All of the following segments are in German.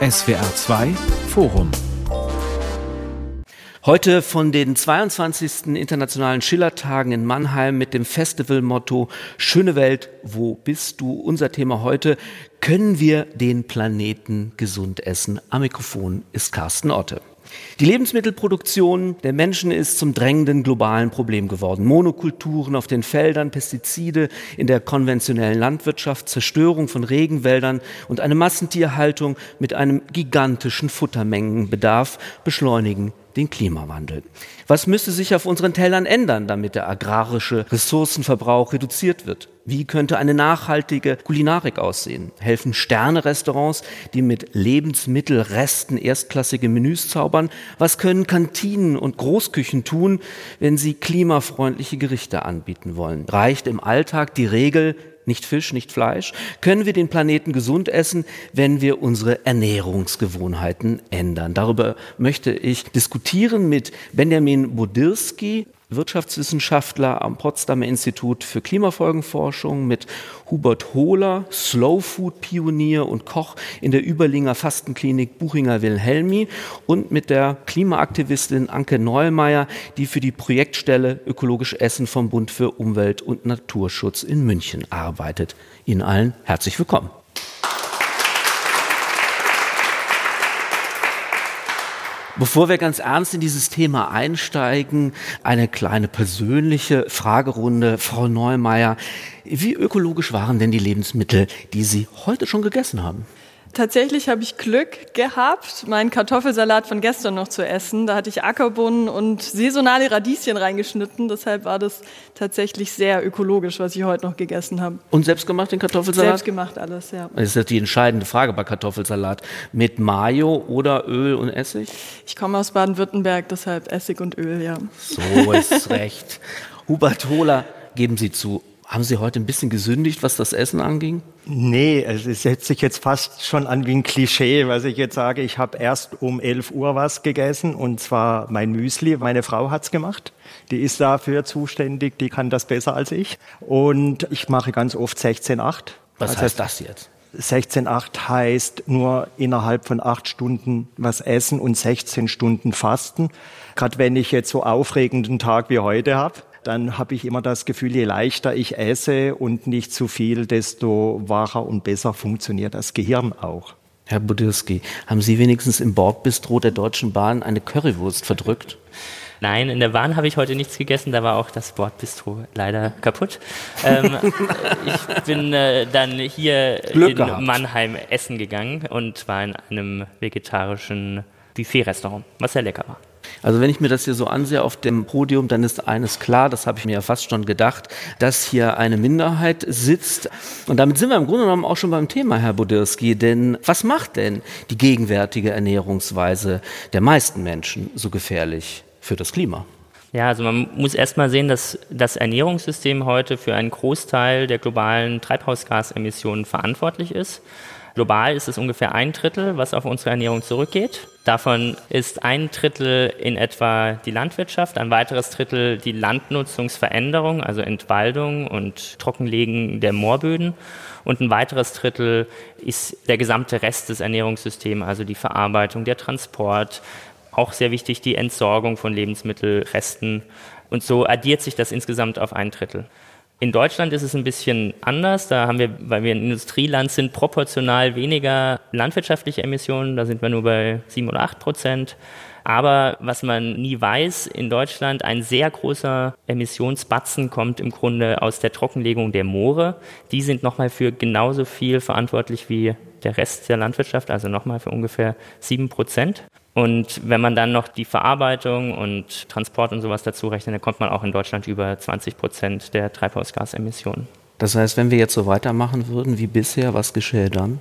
SWR 2 Forum Heute von den 22. Internationalen Schillertagen in Mannheim mit dem Festivalmotto Schöne Welt, wo bist du? Unser Thema heute, können wir den Planeten gesund essen? Am Mikrofon ist Carsten Otte. Die Lebensmittelproduktion der Menschen ist zum drängenden globalen Problem geworden. Monokulturen auf den Feldern, Pestizide in der konventionellen Landwirtschaft, Zerstörung von Regenwäldern und eine Massentierhaltung mit einem gigantischen Futtermengenbedarf beschleunigen den Klimawandel. Was müsste sich auf unseren Tellern ändern, damit der agrarische Ressourcenverbrauch reduziert wird? Wie könnte eine nachhaltige Kulinarik aussehen? Helfen Sterne-Restaurants, die mit Lebensmittelresten erstklassige Menüs zaubern? Was können Kantinen und Großküchen tun, wenn sie klimafreundliche Gerichte anbieten wollen? Reicht im Alltag die Regel, nicht Fisch, nicht Fleisch? Können wir den Planeten gesund essen, wenn wir unsere Ernährungsgewohnheiten ändern? Darüber möchte ich diskutieren mit Benjamin Bodirski, Wirtschaftswissenschaftler am Potsdamer Institut für Klimafolgenforschung, mit Hubert Hohler, Slow Food Pionier und Koch in der Überlinger Fastenklinik Buchinger Wilhelmi und mit der Klimaaktivistin Anke Neumeier, die für die Projektstelle Ökologisch Essen vom Bund für Umwelt und Naturschutz in München arbeitet. Ihnen allen herzlich willkommen. Bevor wir ganz ernst in dieses Thema einsteigen, eine kleine persönliche Fragerunde. Frau Neumeier, wie ökologisch waren denn die Lebensmittel, die Sie heute schon gegessen haben? Tatsächlich habe ich Glück gehabt, meinen Kartoffelsalat von gestern noch zu essen. Da hatte ich Ackerbohnen und saisonale Radieschen reingeschnitten. Deshalb war das tatsächlich sehr ökologisch, was ich heute noch gegessen habe. Und selbstgemacht den Kartoffelsalat? Selbstgemacht alles, ja. Das ist die entscheidende Frage bei Kartoffelsalat. Mit Mayo oder Öl und Essig? Ich komme aus Baden-Württemberg, deshalb Essig und Öl, ja. So ist recht. Hubert Hohler, geben Sie zu, haben Sie heute ein bisschen gesündigt, was das Essen anging? Nee, es setzt sich jetzt fast schon an wie ein Klischee, was ich jetzt sage. Ich habe erst um 11 Uhr was gegessen und zwar mein Müsli. Meine Frau hat's gemacht. Die ist dafür zuständig, die kann das besser als ich. Und ich mache ganz oft 16-8. Was also heißt das jetzt? 16-8 heißt nur innerhalb von acht Stunden was essen und 16 Stunden fasten. Gerade wenn ich jetzt so aufregenden Tag wie heute habe, dann habe ich immer das Gefühl, je leichter ich esse und nicht zu viel, desto wacher und besser funktioniert das Gehirn auch. Herr Budirski, haben Sie wenigstens im Bordbistro der Deutschen Bahn eine Currywurst verdrückt? Nein, in der Bahn habe ich heute nichts gegessen, da war auch das Bordbistro leider kaputt. ähm, ich bin äh, dann hier Glück in gehabt. Mannheim essen gegangen und war in einem vegetarischen Buffet-Restaurant, was sehr lecker war. Also wenn ich mir das hier so ansehe auf dem Podium, dann ist eines klar, das habe ich mir ja fast schon gedacht, dass hier eine Minderheit sitzt. Und damit sind wir im Grunde genommen auch schon beim Thema, Herr Budirski. Denn was macht denn die gegenwärtige Ernährungsweise der meisten Menschen so gefährlich für das Klima? Ja, also man muss erstmal sehen, dass das Ernährungssystem heute für einen Großteil der globalen Treibhausgasemissionen verantwortlich ist. Global ist es ungefähr ein Drittel, was auf unsere Ernährung zurückgeht. Davon ist ein Drittel in etwa die Landwirtschaft, ein weiteres Drittel die Landnutzungsveränderung, also Entwaldung und Trockenlegen der Moorböden. Und ein weiteres Drittel ist der gesamte Rest des Ernährungssystems, also die Verarbeitung, der Transport, auch sehr wichtig die Entsorgung von Lebensmittelresten. Und so addiert sich das insgesamt auf ein Drittel. In Deutschland ist es ein bisschen anders. Da haben wir, weil wir ein Industrieland sind, proportional weniger landwirtschaftliche Emissionen. Da sind wir nur bei sieben oder acht Prozent. Aber was man nie weiß, in Deutschland ein sehr großer Emissionsbatzen kommt im Grunde aus der Trockenlegung der Moore. Die sind nochmal für genauso viel verantwortlich wie der Rest der Landwirtschaft, also nochmal für ungefähr sieben Prozent. Und wenn man dann noch die Verarbeitung und Transport und sowas dazu rechnet, dann kommt man auch in Deutschland über 20 Prozent der Treibhausgasemissionen. Das heißt, wenn wir jetzt so weitermachen würden wie bisher, was geschähe dann?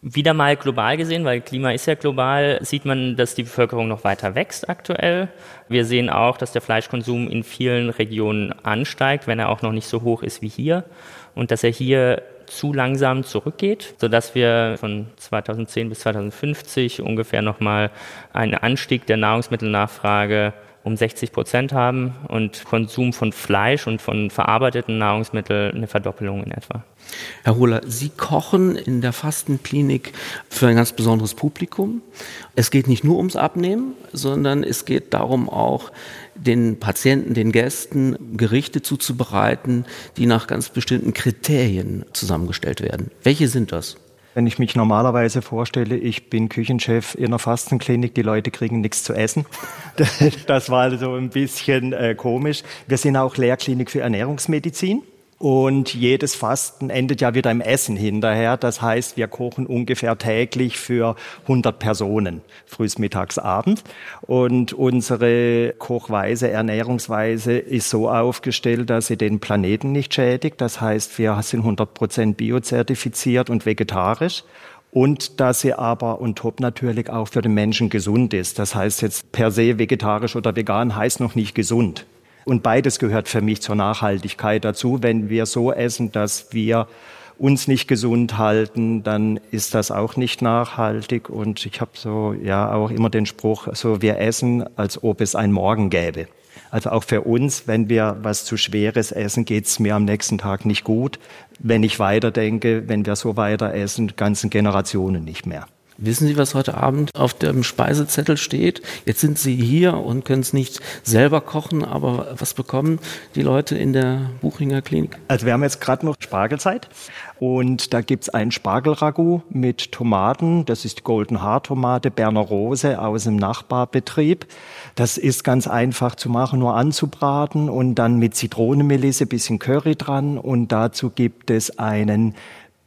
Wieder mal global gesehen, weil Klima ist ja global, sieht man, dass die Bevölkerung noch weiter wächst aktuell. Wir sehen auch, dass der Fleischkonsum in vielen Regionen ansteigt, wenn er auch noch nicht so hoch ist wie hier. Und dass er hier zu langsam zurückgeht, sodass wir von 2010 bis 2050 ungefähr nochmal einen Anstieg der Nahrungsmittelnachfrage um 60 Prozent haben und Konsum von Fleisch und von verarbeiteten Nahrungsmitteln eine Verdoppelung in etwa. Herr Hohler, Sie kochen in der Fastenklinik für ein ganz besonderes Publikum. Es geht nicht nur ums Abnehmen, sondern es geht darum auch, den Patienten, den Gästen Gerichte zuzubereiten, die nach ganz bestimmten Kriterien zusammengestellt werden. Welche sind das? Wenn ich mich normalerweise vorstelle, ich bin Küchenchef in einer Fastenklinik, die Leute kriegen nichts zu essen. Das war also ein bisschen äh, komisch. Wir sind auch Lehrklinik für Ernährungsmedizin. Und jedes Fasten endet ja wieder im Essen hinterher. Das heißt, wir kochen ungefähr täglich für 100 Personen, frühs, mittags, abends. Und unsere Kochweise, Ernährungsweise ist so aufgestellt, dass sie den Planeten nicht schädigt. Das heißt, wir sind 100 Prozent biozertifiziert und vegetarisch und dass sie aber und top natürlich auch für den Menschen gesund ist. Das heißt jetzt per se vegetarisch oder vegan heißt noch nicht gesund. Und beides gehört für mich zur Nachhaltigkeit dazu. Wenn wir so essen, dass wir uns nicht gesund halten, dann ist das auch nicht nachhaltig. Und ich habe so ja auch immer den Spruch, so wir essen, als ob es ein Morgen gäbe. Also auch für uns, wenn wir was zu Schweres essen, geht's mir am nächsten Tag nicht gut. Wenn ich weiterdenke, wenn wir so weiter essen, ganzen Generationen nicht mehr. Wissen Sie, was heute Abend auf dem Speisezettel steht? Jetzt sind Sie hier und können es nicht selber kochen, aber was bekommen die Leute in der Buchinger Klinik? Also wir haben jetzt gerade noch Spargelzeit und da gibt's ein Spargelragout mit Tomaten. Das ist Golden Haar Tomate Berner Rose aus dem Nachbarbetrieb. Das ist ganz einfach zu machen, nur anzubraten und dann mit Zitronenmelisse, bisschen Curry dran und dazu gibt es einen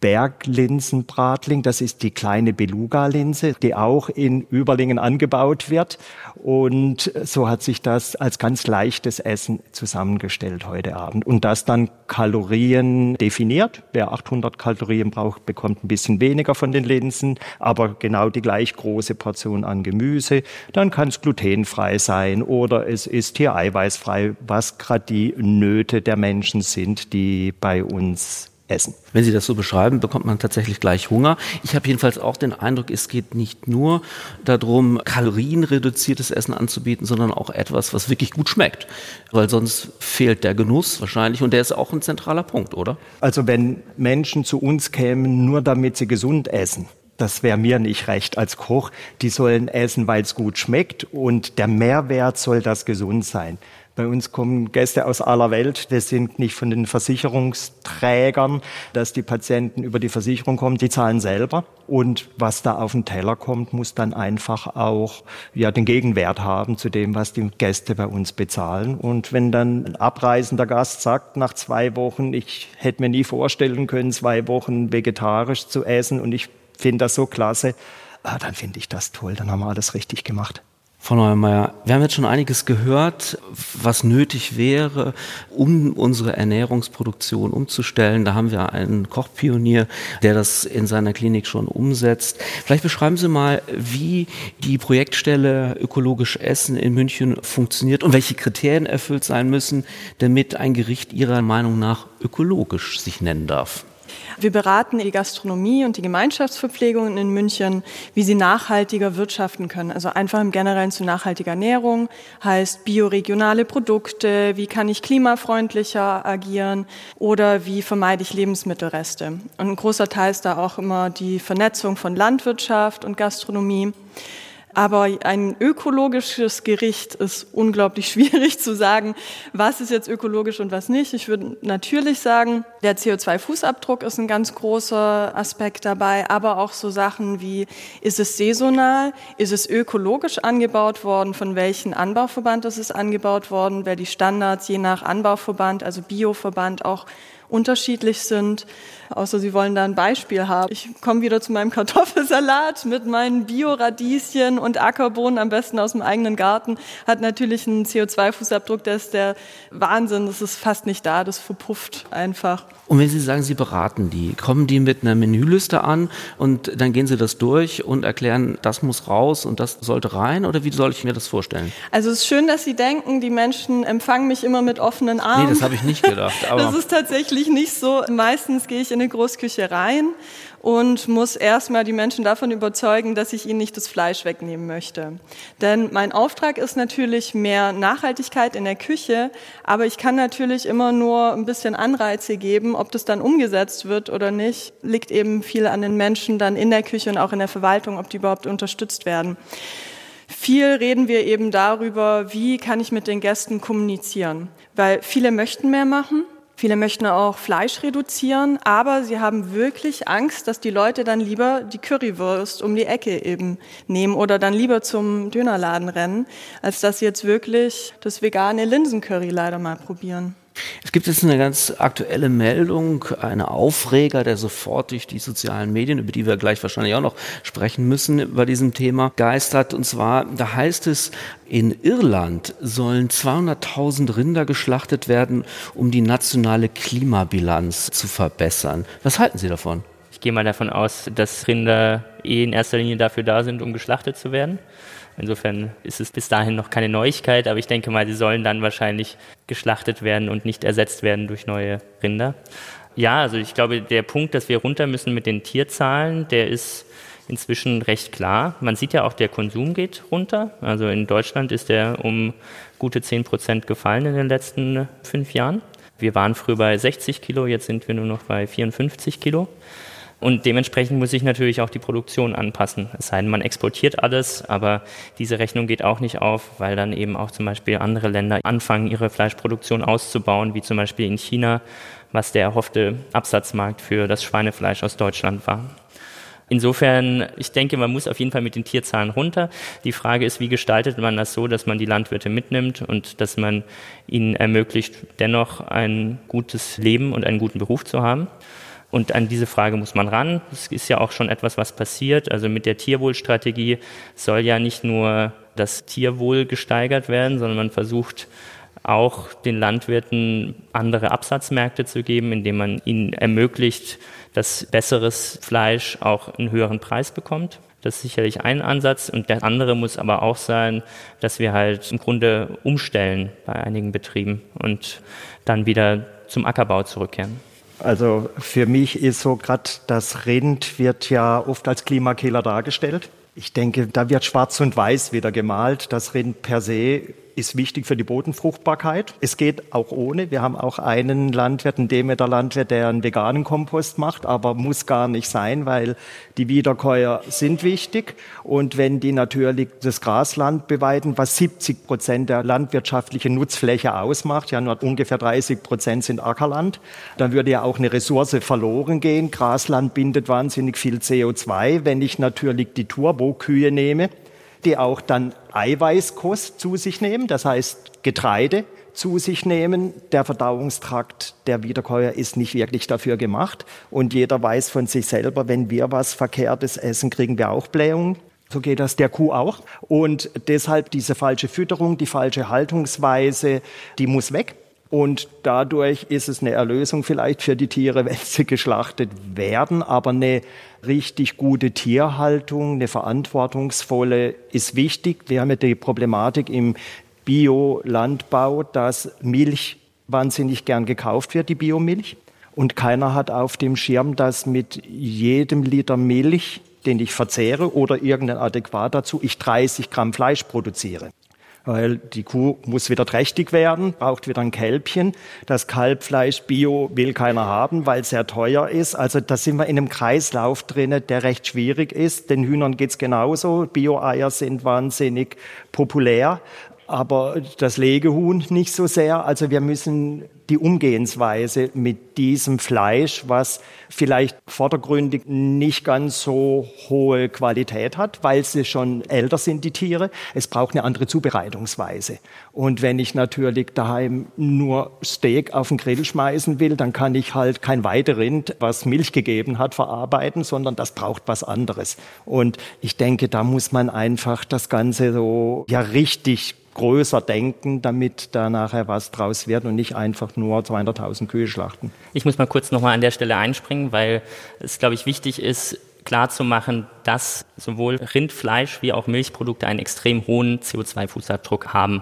Berglinsenbratling. Das ist die kleine Beluga-Linse, die auch in Überlingen angebaut wird. Und so hat sich das als ganz leichtes Essen zusammengestellt heute Abend. Und das dann Kalorien definiert. Wer 800 Kalorien braucht, bekommt ein bisschen weniger von den Linsen, aber genau die gleich große Portion an Gemüse. Dann kann es glutenfrei sein oder es ist hier eiweißfrei, was gerade die Nöte der Menschen sind, die bei uns essen. Wenn Sie das so beschreiben, bekommt man tatsächlich gleich Hunger. Ich habe jedenfalls auch den Eindruck, es geht nicht nur darum, kalorienreduziertes Essen anzubieten, sondern auch etwas, was wirklich gut schmeckt. Weil sonst fehlt der Genuss wahrscheinlich und der ist auch ein zentraler Punkt, oder? Also wenn Menschen zu uns kämen, nur damit sie gesund essen, das wäre mir nicht recht als Koch. Die sollen essen, weil es gut schmeckt und der Mehrwert soll das gesund sein. Bei uns kommen Gäste aus aller Welt. Wir sind nicht von den Versicherungsträgern, dass die Patienten über die Versicherung kommen. Die zahlen selber. Und was da auf den Teller kommt, muss dann einfach auch ja, den Gegenwert haben zu dem, was die Gäste bei uns bezahlen. Und wenn dann ein abreisender Gast sagt, nach zwei Wochen, ich hätte mir nie vorstellen können, zwei Wochen vegetarisch zu essen und ich finde das so klasse, ah, dann finde ich das toll. Dann haben wir alles richtig gemacht. Frau Neumeier, wir haben jetzt schon einiges gehört, was nötig wäre, um unsere Ernährungsproduktion umzustellen. Da haben wir einen Kochpionier, der das in seiner Klinik schon umsetzt. Vielleicht beschreiben Sie mal, wie die Projektstelle Ökologisch Essen in München funktioniert und welche Kriterien erfüllt sein müssen, damit ein Gericht Ihrer Meinung nach ökologisch sich nennen darf. Wir beraten die Gastronomie und die Gemeinschaftsverpflegungen in München, wie sie nachhaltiger wirtschaften können. Also einfach im Generellen zu nachhaltiger Ernährung heißt bioregionale Produkte, wie kann ich klimafreundlicher agieren oder wie vermeide ich Lebensmittelreste. Und ein großer Teil ist da auch immer die Vernetzung von Landwirtschaft und Gastronomie. Aber ein ökologisches Gericht ist unglaublich schwierig zu sagen, was ist jetzt ökologisch und was nicht. Ich würde natürlich sagen, der CO2-Fußabdruck ist ein ganz großer Aspekt dabei, aber auch so Sachen wie, ist es saisonal, ist es ökologisch angebaut worden, von welchem Anbauverband ist es angebaut worden, weil die Standards je nach Anbauverband, also Bioverband auch unterschiedlich sind außer Sie wollen da ein Beispiel haben. Ich komme wieder zu meinem Kartoffelsalat mit meinen Bio-Radieschen und Ackerbohnen, am besten aus dem eigenen Garten. Hat natürlich einen CO2-Fußabdruck, der ist der Wahnsinn. Das ist fast nicht da, das verpufft einfach. Und wenn Sie sagen, Sie beraten die, kommen die mit einer Menüliste an und dann gehen Sie das durch und erklären, das muss raus und das sollte rein oder wie soll ich mir das vorstellen? Also es ist schön, dass Sie denken, die Menschen empfangen mich immer mit offenen Armen. Nee, das habe ich nicht gedacht. das ist tatsächlich nicht so. Meistens gehe ich in eine Großküche rein und muss erstmal die Menschen davon überzeugen, dass ich ihnen nicht das Fleisch wegnehmen möchte. Denn mein Auftrag ist natürlich mehr Nachhaltigkeit in der Küche, aber ich kann natürlich immer nur ein bisschen Anreize geben, ob das dann umgesetzt wird oder nicht, liegt eben viel an den Menschen dann in der Küche und auch in der Verwaltung, ob die überhaupt unterstützt werden. Viel reden wir eben darüber, wie kann ich mit den Gästen kommunizieren, weil viele möchten mehr machen, Viele möchten auch Fleisch reduzieren, aber sie haben wirklich Angst, dass die Leute dann lieber die Currywurst um die Ecke eben nehmen oder dann lieber zum Dönerladen rennen, als dass sie jetzt wirklich das vegane Linsencurry leider mal probieren. Es gibt jetzt eine ganz aktuelle Meldung, eine Aufreger, der sofort durch die sozialen Medien, über die wir gleich wahrscheinlich auch noch sprechen müssen, bei diesem Thema geistert. Und zwar, da heißt es, in Irland sollen 200.000 Rinder geschlachtet werden, um die nationale Klimabilanz zu verbessern. Was halten Sie davon? Ich gehe mal davon aus, dass Rinder eh in erster Linie dafür da sind, um geschlachtet zu werden. Insofern ist es bis dahin noch keine Neuigkeit, aber ich denke mal, sie sollen dann wahrscheinlich geschlachtet werden und nicht ersetzt werden durch neue Rinder. Ja, also ich glaube, der Punkt, dass wir runter müssen mit den Tierzahlen, der ist inzwischen recht klar. Man sieht ja auch, der Konsum geht runter. Also in Deutschland ist der um gute 10 Prozent gefallen in den letzten fünf Jahren. Wir waren früher bei 60 Kilo, jetzt sind wir nur noch bei 54 Kilo. Und dementsprechend muss sich natürlich auch die Produktion anpassen. Es sei denn, man exportiert alles, aber diese Rechnung geht auch nicht auf, weil dann eben auch zum Beispiel andere Länder anfangen, ihre Fleischproduktion auszubauen, wie zum Beispiel in China, was der erhoffte Absatzmarkt für das Schweinefleisch aus Deutschland war. Insofern, ich denke, man muss auf jeden Fall mit den Tierzahlen runter. Die Frage ist, wie gestaltet man das so, dass man die Landwirte mitnimmt und dass man ihnen ermöglicht, dennoch ein gutes Leben und einen guten Beruf zu haben. Und an diese Frage muss man ran. Es ist ja auch schon etwas, was passiert. Also mit der Tierwohlstrategie soll ja nicht nur das Tierwohl gesteigert werden, sondern man versucht auch den Landwirten andere Absatzmärkte zu geben, indem man ihnen ermöglicht, dass besseres Fleisch auch einen höheren Preis bekommt. Das ist sicherlich ein Ansatz. Und der andere muss aber auch sein, dass wir halt im Grunde umstellen bei einigen Betrieben und dann wieder zum Ackerbau zurückkehren. Also für mich ist so gerade das Rind wird ja oft als Klimakiller dargestellt. Ich denke, da wird schwarz und weiß wieder gemalt. Das Rind per se ist wichtig für die Bodenfruchtbarkeit. Es geht auch ohne. Wir haben auch einen Landwirt, einen Demeter Landwirt, der einen veganen Kompost macht, aber muss gar nicht sein, weil die Wiederkäuer sind wichtig. Und wenn die natürlich das Grasland beweiden, was 70 Prozent der landwirtschaftlichen Nutzfläche ausmacht, ja nur ungefähr 30 Prozent sind Ackerland, dann würde ja auch eine Ressource verloren gehen. Grasland bindet wahnsinnig viel CO2. Wenn ich natürlich die Turbokühe nehme, die auch dann Eiweißkost zu sich nehmen, das heißt Getreide zu sich nehmen. Der Verdauungstrakt der Wiederkäuer ist nicht wirklich dafür gemacht. Und jeder weiß von sich selber, wenn wir was Verkehrtes essen, kriegen wir auch Blähungen. So geht das der Kuh auch. Und deshalb diese falsche Fütterung, die falsche Haltungsweise, die muss weg. Und dadurch ist es eine Erlösung vielleicht für die Tiere, wenn sie geschlachtet werden. Aber eine richtig gute Tierhaltung, eine verantwortungsvolle ist wichtig. Wir haben ja die Problematik im Biolandbau, dass Milch wahnsinnig gern gekauft wird, die Biomilch. Und keiner hat auf dem Schirm, dass mit jedem Liter Milch, den ich verzehre oder irgendein Adäquat dazu, ich 30 Gramm Fleisch produziere weil die Kuh muss wieder trächtig werden, braucht wieder ein Kälbchen. Das Kalbfleisch Bio will keiner haben, weil es sehr teuer ist. Also da sind wir in einem Kreislauf drin, der recht schwierig ist. Den Hühnern geht's genauso. Bio-Eier sind wahnsinnig populär, aber das Legehuhn nicht so sehr. Also wir müssen die Umgehensweise mit diesem Fleisch, was vielleicht vordergründig nicht ganz so hohe Qualität hat, weil sie schon älter sind, die Tiere. Es braucht eine andere Zubereitungsweise. Und wenn ich natürlich daheim nur Steak auf den Grill schmeißen will, dann kann ich halt kein Weiderind, was Milch gegeben hat, verarbeiten, sondern das braucht was anderes. Und ich denke, da muss man einfach das Ganze so ja richtig größer denken, damit da nachher was draus wird und nicht einfach nur 200.000 Kühe schlachten. Ich muss mal kurz nochmal an der Stelle einspringen, weil es, glaube ich, wichtig ist, klarzumachen, dass sowohl Rindfleisch wie auch Milchprodukte einen extrem hohen CO2-Fußabdruck haben.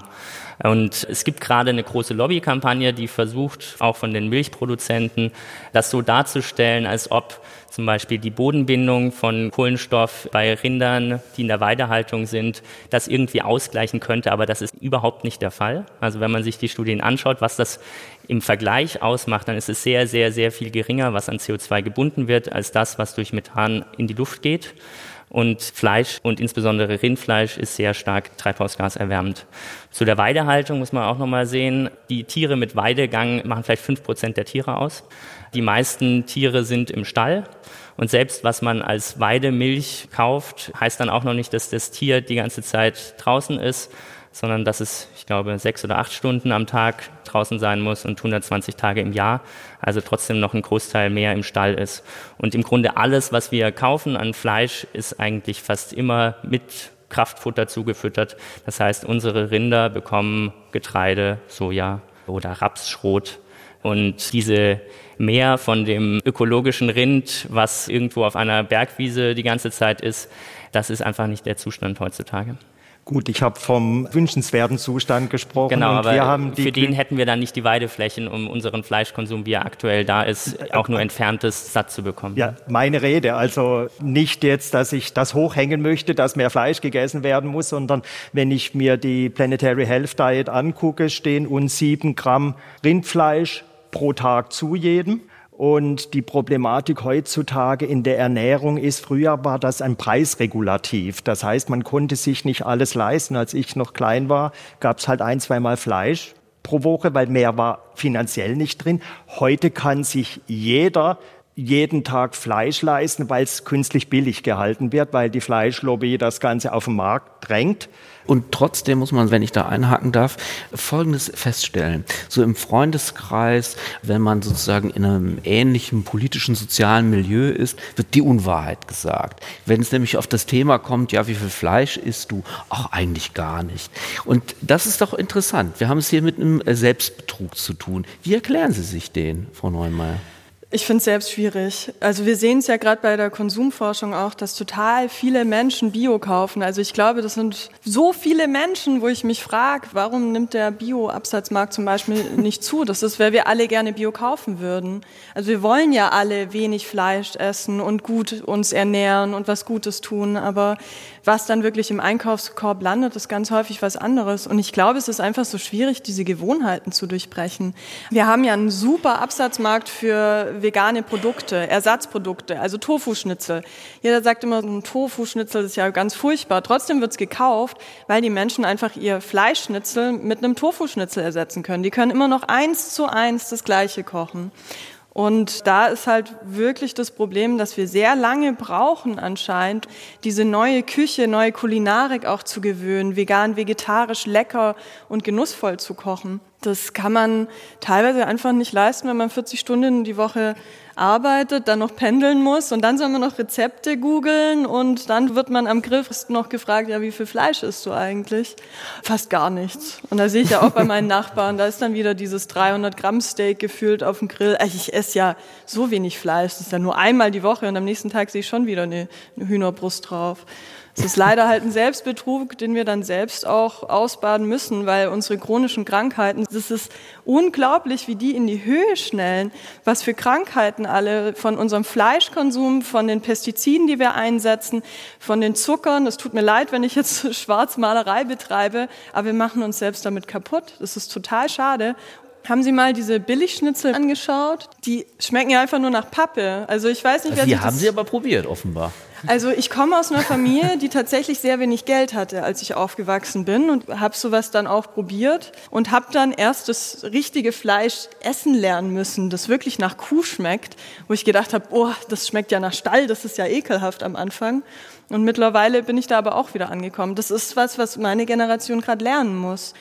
Und es gibt gerade eine große Lobbykampagne, die versucht, auch von den Milchproduzenten, das so darzustellen, als ob zum Beispiel die Bodenbindung von Kohlenstoff bei Rindern, die in der Weidehaltung sind, das irgendwie ausgleichen könnte, aber das ist überhaupt nicht der Fall. Also wenn man sich die Studien anschaut, was das im Vergleich ausmacht, dann ist es sehr, sehr, sehr viel geringer, was an CO2 gebunden wird, als das, was durch Methan in die Luft geht. Und Fleisch und insbesondere Rindfleisch ist sehr stark treibhausgaserwärmend. Zu der Weidehaltung muss man auch nochmal sehen, die Tiere mit Weidegang machen vielleicht fünf Prozent der Tiere aus. Die meisten Tiere sind im Stall. Und selbst was man als Weidemilch kauft, heißt dann auch noch nicht, dass das Tier die ganze Zeit draußen ist, sondern dass es, ich glaube, sechs oder acht Stunden am Tag draußen sein muss und 120 Tage im Jahr, also trotzdem noch ein Großteil mehr im Stall ist. Und im Grunde alles, was wir kaufen an Fleisch, ist eigentlich fast immer mit Kraftfutter zugefüttert. Das heißt, unsere Rinder bekommen Getreide, Soja oder Rapsschrot. Und diese mehr von dem ökologischen Rind, was irgendwo auf einer Bergwiese die ganze Zeit ist, das ist einfach nicht der Zustand heutzutage. Gut, ich habe vom wünschenswerten Zustand gesprochen. Genau, aber für den hätten wir dann nicht die Weideflächen, um unseren Fleischkonsum, wie er aktuell da ist, auch nur entferntes satt zu bekommen. Ja, meine Rede. Also nicht jetzt, dass ich das hochhängen möchte, dass mehr Fleisch gegessen werden muss, sondern wenn ich mir die Planetary Health Diet angucke, stehen uns sieben Gramm Rindfleisch pro Tag zu jedem. Und die Problematik heutzutage in der Ernährung ist, früher war das ein Preisregulativ. Das heißt, man konnte sich nicht alles leisten. Als ich noch klein war, gab es halt ein, zweimal Fleisch pro Woche, weil mehr war finanziell nicht drin. Heute kann sich jeder jeden Tag Fleisch leisten, weil es künstlich billig gehalten wird, weil die Fleischlobby das Ganze auf den Markt drängt. Und trotzdem muss man, wenn ich da einhaken darf, Folgendes feststellen. So im Freundeskreis, wenn man sozusagen in einem ähnlichen politischen, sozialen Milieu ist, wird die Unwahrheit gesagt. Wenn es nämlich auf das Thema kommt, ja, wie viel Fleisch isst du? Ach, eigentlich gar nicht. Und das ist doch interessant. Wir haben es hier mit einem Selbstbetrug zu tun. Wie erklären Sie sich den, Frau Neumeier? Ich finde es selbst schwierig. Also wir sehen es ja gerade bei der Konsumforschung auch, dass total viele Menschen Bio kaufen. Also ich glaube, das sind so viele Menschen, wo ich mich frage, warum nimmt der Bio-Absatzmarkt zum Beispiel nicht zu? Das ist, weil wir alle gerne Bio kaufen würden. Also wir wollen ja alle wenig Fleisch essen und gut uns ernähren und was Gutes tun. Aber was dann wirklich im Einkaufskorb landet, ist ganz häufig was anderes. Und ich glaube, es ist einfach so schwierig, diese Gewohnheiten zu durchbrechen. Wir haben ja einen super Absatzmarkt für vegane Produkte, Ersatzprodukte, also Tofu-Schnitzel. Jeder sagt immer, ein Tofu-Schnitzel ist ja ganz furchtbar. Trotzdem wird's gekauft, weil die Menschen einfach ihr Fleischschnitzel mit einem Tofu-Schnitzel ersetzen können. Die können immer noch eins zu eins das Gleiche kochen. Und da ist halt wirklich das Problem, dass wir sehr lange brauchen anscheinend, diese neue Küche, neue Kulinarik auch zu gewöhnen, vegan, vegetarisch, lecker und genussvoll zu kochen. Das kann man teilweise einfach nicht leisten, wenn man 40 Stunden die Woche arbeitet, dann noch pendeln muss und dann soll man noch Rezepte googeln und dann wird man am Griff noch gefragt, ja, wie viel Fleisch isst du eigentlich? Fast gar nichts. Und da sehe ich ja auch bei meinen Nachbarn, da ist dann wieder dieses 300 Gramm Steak gefühlt auf dem Grill. Ich esse ja so wenig Fleisch, das ist ja nur einmal die Woche und am nächsten Tag sehe ich schon wieder eine Hühnerbrust drauf. Es ist leider halt ein Selbstbetrug, den wir dann selbst auch ausbaden müssen, weil unsere chronischen Krankheiten, das ist unglaublich, wie die in die Höhe schnellen, was für Krankheiten alle von unserem Fleischkonsum, von den Pestiziden, die wir einsetzen, von den Zuckern. Es tut mir leid, wenn ich jetzt Schwarzmalerei betreibe, aber wir machen uns selbst damit kaputt. Das ist total schade. Haben Sie mal diese Billigschnitzel angeschaut? Die schmecken ja einfach nur nach Pappe. Also ich weiß nicht, wer Die haben Sie aber probiert, offenbar. Also ich komme aus einer Familie, die tatsächlich sehr wenig Geld hatte, als ich aufgewachsen bin und habe sowas dann auch probiert und habe dann erst das richtige Fleisch essen lernen müssen, das wirklich nach Kuh schmeckt, wo ich gedacht habe, oh, das schmeckt ja nach Stall, das ist ja ekelhaft am Anfang. Und mittlerweile bin ich da aber auch wieder angekommen. Das ist was, was meine Generation gerade lernen muss.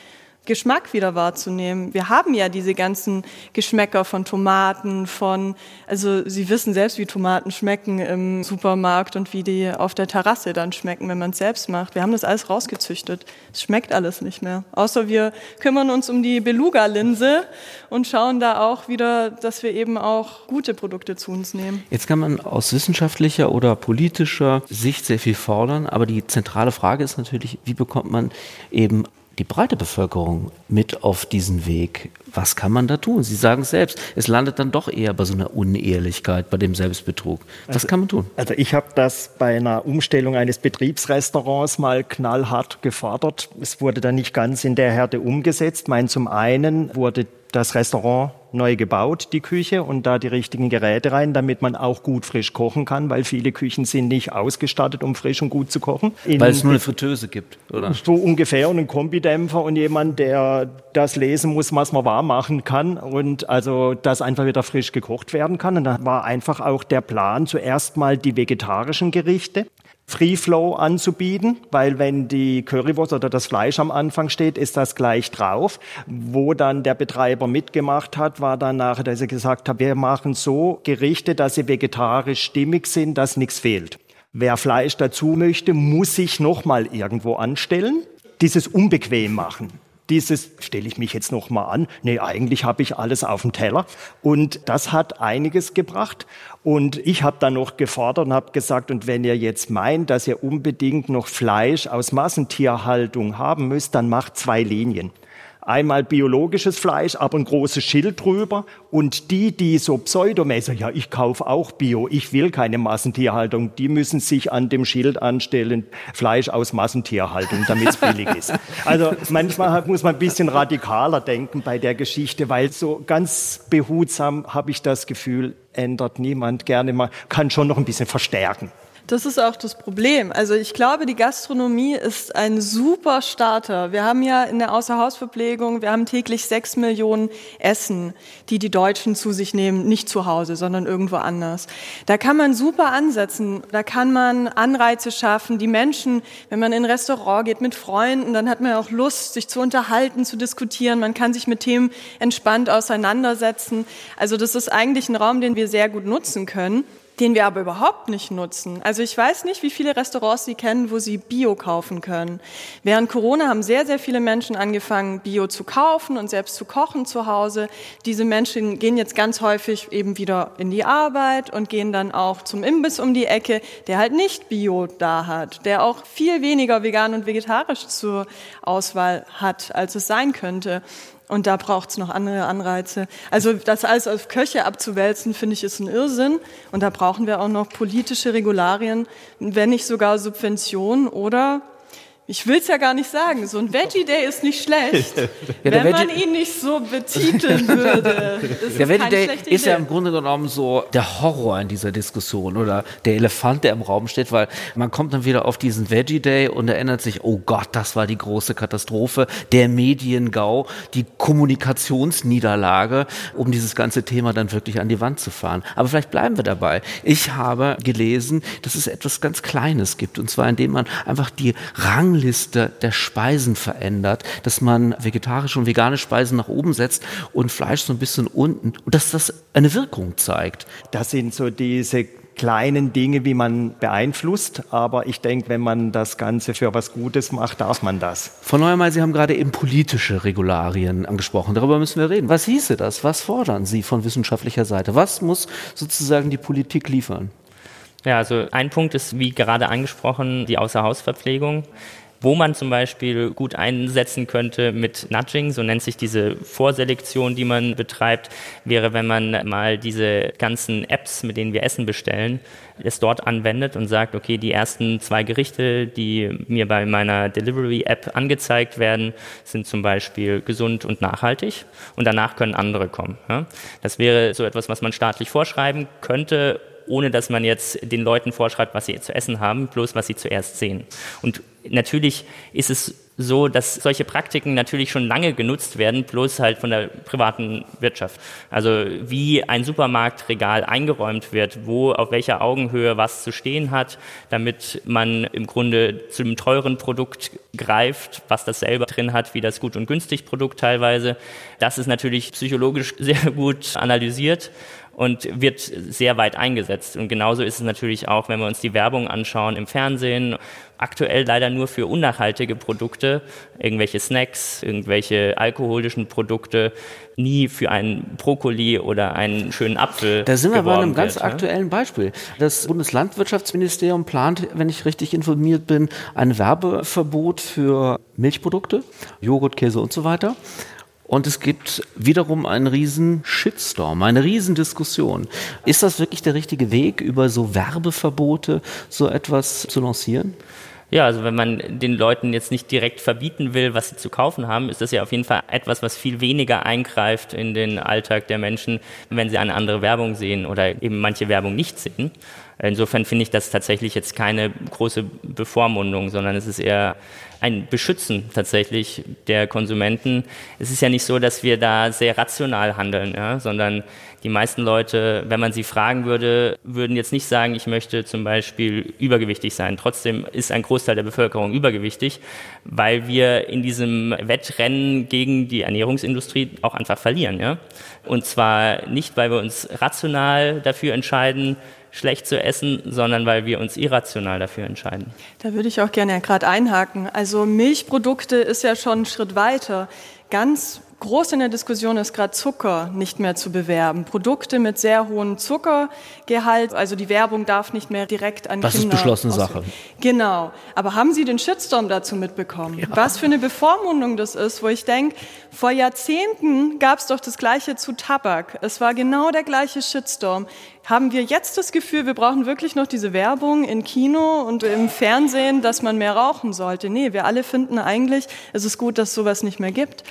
Geschmack wieder wahrzunehmen. Wir haben ja diese ganzen Geschmäcker von Tomaten, von, also Sie wissen selbst, wie Tomaten schmecken im Supermarkt und wie die auf der Terrasse dann schmecken, wenn man es selbst macht. Wir haben das alles rausgezüchtet. Es schmeckt alles nicht mehr. Außer wir kümmern uns um die Beluga-Linse und schauen da auch wieder, dass wir eben auch gute Produkte zu uns nehmen. Jetzt kann man aus wissenschaftlicher oder politischer Sicht sehr viel fordern, aber die zentrale Frage ist natürlich, wie bekommt man eben die breite Bevölkerung mit auf diesen Weg. Was kann man da tun? Sie sagen es selbst, es landet dann doch eher bei so einer Unehrlichkeit, bei dem Selbstbetrug. Was also, kann man tun? Also ich habe das bei einer Umstellung eines Betriebsrestaurants mal knallhart gefordert. Es wurde dann nicht ganz in der Härte umgesetzt. Mein zum einen wurde das Restaurant neu gebaut, die Küche, und da die richtigen Geräte rein, damit man auch gut frisch kochen kann, weil viele Küchen sind nicht ausgestattet, um frisch und gut zu kochen. In weil es nur eine Fritteuse gibt, oder? So ungefähr und einen Kombidämpfer und jemand, der das lesen muss, was man warm machen kann und also, dass einfach wieder frisch gekocht werden kann. Und da war einfach auch der Plan, zuerst mal die vegetarischen Gerichte Free Flow anzubieten, weil wenn die Currywurst oder das Fleisch am Anfang steht, ist das gleich drauf. Wo dann der Betreiber mitgemacht hat, war dann nachher, dass er gesagt hat, wir machen so Gerichte, dass sie vegetarisch stimmig sind, dass nichts fehlt. Wer Fleisch dazu möchte, muss sich nochmal irgendwo anstellen, dieses unbequem machen dieses stelle ich mich jetzt noch mal an. Nee, eigentlich habe ich alles auf dem Teller. Und das hat einiges gebracht. Und ich habe dann noch gefordert und habe gesagt, und wenn ihr jetzt meint, dass ihr unbedingt noch Fleisch aus Massentierhaltung haben müsst, dann macht zwei Linien einmal biologisches Fleisch, aber ein großes Schild drüber. Und die, die so pseudomäßig, ja, ich kaufe auch Bio, ich will keine Massentierhaltung, die müssen sich an dem Schild anstellen, Fleisch aus Massentierhaltung, damit es billig ist. Also manchmal muss man ein bisschen radikaler denken bei der Geschichte, weil so ganz behutsam habe ich das Gefühl, ändert niemand gerne mal, kann schon noch ein bisschen verstärken. Das ist auch das Problem. Also ich glaube, die Gastronomie ist ein super Starter. Wir haben ja in der Außerhausverpflegung, wir haben täglich sechs Millionen Essen, die die Deutschen zu sich nehmen, nicht zu Hause, sondern irgendwo anders. Da kann man super ansetzen. Da kann man Anreize schaffen. Die Menschen, wenn man in ein Restaurant geht mit Freunden, dann hat man auch Lust, sich zu unterhalten, zu diskutieren. Man kann sich mit Themen entspannt auseinandersetzen. Also das ist eigentlich ein Raum, den wir sehr gut nutzen können den wir aber überhaupt nicht nutzen. Also ich weiß nicht, wie viele Restaurants Sie kennen, wo Sie Bio kaufen können. Während Corona haben sehr, sehr viele Menschen angefangen, Bio zu kaufen und selbst zu kochen zu Hause. Diese Menschen gehen jetzt ganz häufig eben wieder in die Arbeit und gehen dann auch zum Imbiss um die Ecke, der halt nicht Bio da hat, der auch viel weniger vegan und vegetarisch zur Auswahl hat, als es sein könnte. Und da braucht es noch andere Anreize. Also das alles auf Köche abzuwälzen, finde ich, ist ein Irrsinn. Und da brauchen wir auch noch politische Regularien, wenn nicht sogar Subventionen oder ich will es ja gar nicht sagen, so ein Veggie Day ist nicht schlecht, ja, wenn Veggie man ihn nicht so betiteln würde. der Veggie Day ist ja im Grunde genommen so der Horror in dieser Diskussion oder der Elefant, der im Raum steht, weil man kommt dann wieder auf diesen Veggie Day und erinnert sich, oh Gott, das war die große Katastrophe, der Mediengau, die Kommunikationsniederlage, um dieses ganze Thema dann wirklich an die Wand zu fahren. Aber vielleicht bleiben wir dabei. Ich habe gelesen, dass es etwas ganz Kleines gibt, und zwar indem man einfach die Rang Rangliste der Speisen verändert, dass man vegetarische und vegane Speisen nach oben setzt und Fleisch so ein bisschen unten und dass das eine Wirkung zeigt. Das sind so diese kleinen Dinge, wie man beeinflusst. Aber ich denke, wenn man das Ganze für was Gutes macht, darf man das. Frau Neuermeyer, Sie haben gerade eben politische Regularien angesprochen. Darüber müssen wir reden. Was hieße das? Was fordern Sie von wissenschaftlicher Seite? Was muss sozusagen die Politik liefern? Ja, also ein Punkt ist, wie gerade angesprochen, die Außerhausverpflegung wo man zum Beispiel gut einsetzen könnte mit Nudging, so nennt sich diese Vorselektion, die man betreibt, wäre, wenn man mal diese ganzen Apps, mit denen wir Essen bestellen, es dort anwendet und sagt, okay, die ersten zwei Gerichte, die mir bei meiner Delivery-App angezeigt werden, sind zum Beispiel gesund und nachhaltig und danach können andere kommen. Das wäre so etwas, was man staatlich vorschreiben könnte, ohne dass man jetzt den Leuten vorschreibt, was sie zu essen haben, bloß was sie zuerst sehen. Und natürlich ist es so, dass solche Praktiken natürlich schon lange genutzt werden, bloß halt von der privaten Wirtschaft. Also wie ein Supermarktregal eingeräumt wird, wo auf welcher Augenhöhe was zu stehen hat, damit man im Grunde zu einem teuren Produkt greift, was das selber drin hat, wie das Gut- und Günstig-Produkt teilweise. Das ist natürlich psychologisch sehr gut analysiert und wird sehr weit eingesetzt. Und genauso ist es natürlich auch, wenn wir uns die Werbung anschauen im Fernsehen. Aktuell leider nur für unnachhaltige Produkte, irgendwelche Snacks, irgendwelche alkoholischen Produkte, nie für einen Brokkoli oder einen schönen Apfel. Da sind wir bei einem wird, ganz ne? aktuellen Beispiel. Das Bundeslandwirtschaftsministerium plant, wenn ich richtig informiert bin, ein Werbeverbot für Milchprodukte, Joghurt, Käse und so weiter. Und es gibt wiederum einen riesen Shitstorm, eine riesen Diskussion. Ist das wirklich der richtige Weg, über so Werbeverbote so etwas zu lancieren? Ja, also wenn man den Leuten jetzt nicht direkt verbieten will, was sie zu kaufen haben, ist das ja auf jeden Fall etwas, was viel weniger eingreift in den Alltag der Menschen, wenn sie eine andere Werbung sehen oder eben manche Werbung nicht sehen. Insofern finde ich das tatsächlich jetzt keine große Bevormundung, sondern es ist eher ein Beschützen tatsächlich der Konsumenten. Es ist ja nicht so, dass wir da sehr rational handeln, ja, sondern die meisten Leute, wenn man sie fragen würde, würden jetzt nicht sagen, ich möchte zum Beispiel übergewichtig sein. Trotzdem ist ein Großteil der Bevölkerung übergewichtig, weil wir in diesem Wettrennen gegen die Ernährungsindustrie auch einfach verlieren. Ja? Und zwar nicht, weil wir uns rational dafür entscheiden, schlecht zu essen, sondern weil wir uns irrational dafür entscheiden. Da würde ich auch gerne gerade einhaken. Also Milchprodukte ist ja schon ein Schritt weiter. Ganz groß in der Diskussion ist gerade Zucker nicht mehr zu bewerben. Produkte mit sehr hohem Zuckergehalt, also die Werbung darf nicht mehr direkt an Das ist Kinder. beschlossene ausgehen. Sache. Genau. Aber haben Sie den Shitstorm dazu mitbekommen? Ja. Was für eine Bevormundung das ist, wo ich denke, vor Jahrzehnten gab es doch das Gleiche zu Tabak. Es war genau der gleiche Shitstorm. Haben wir jetzt das Gefühl, wir brauchen wirklich noch diese Werbung in Kino und im Fernsehen, dass man mehr rauchen sollte? Nee, wir alle finden eigentlich, es ist gut, dass sowas nicht mehr gibt.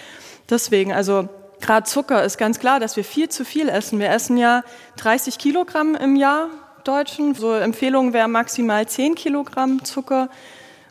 Deswegen, also gerade Zucker ist ganz klar, dass wir viel zu viel essen. Wir essen ja 30 Kilogramm im Jahr Deutschen. So Empfehlung wäre maximal 10 Kilogramm Zucker.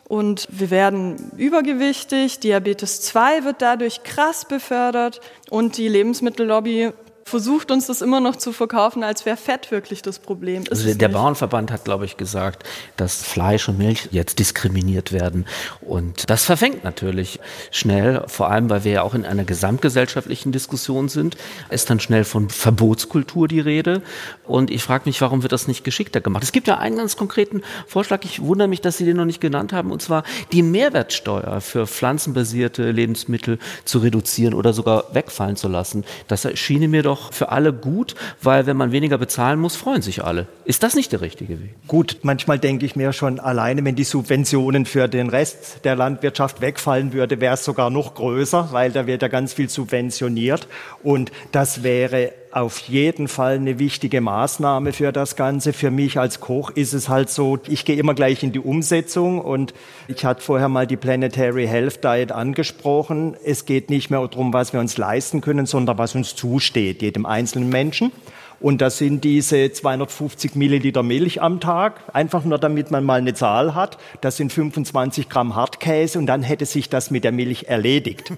Und wir werden übergewichtig. Diabetes 2 wird dadurch krass befördert. Und die Lebensmittellobby versucht uns das immer noch zu verkaufen, als wäre Fett wirklich das Problem. Ist Also der nicht. Bauernverband hat, glaube ich, gesagt, dass Fleisch und Milch jetzt diskriminiert werden. Und das verfängt natürlich schnell, vor allem weil wir ja auch in einer gesamtgesellschaftlichen Diskussion sind, ist dann schnell von Verbotskultur die Rede. Und ich frage mich, warum wird das nicht geschickter gemacht? Es gibt ja einen ganz konkreten Vorschlag, ich wundere mich, dass Sie den noch nicht genannt haben, und zwar die Mehrwertsteuer für pflanzenbasierte Lebensmittel zu reduzieren oder sogar wegfallen zu lassen. Das erschien mir doch für alle gut, weil wenn man weniger bezahlen muss, freuen sich alle. Ist das nicht der richtige Weg? Gut, manchmal denke ich mir schon, alleine wenn die Subventionen für den Rest der Landwirtschaft wegfallen würde, wäre es sogar noch größer, weil da wird ja ganz viel subventioniert. Und das wäre auf jeden Fall eine wichtige Maßnahme für das Ganze. Für mich als Koch ist es halt so, ich gehe immer gleich in die Umsetzung und ich hatte vorher mal die Planetary Health Diet angesprochen. Es geht nicht mehr darum, was wir uns leisten können, sondern was uns zusteht, jedem einzelnen Menschen. Und das sind diese 250 Milliliter Milch am Tag, einfach nur damit man mal eine Zahl hat. Das sind 25 Gramm Hartkäse und dann hätte sich das mit der Milch erledigt.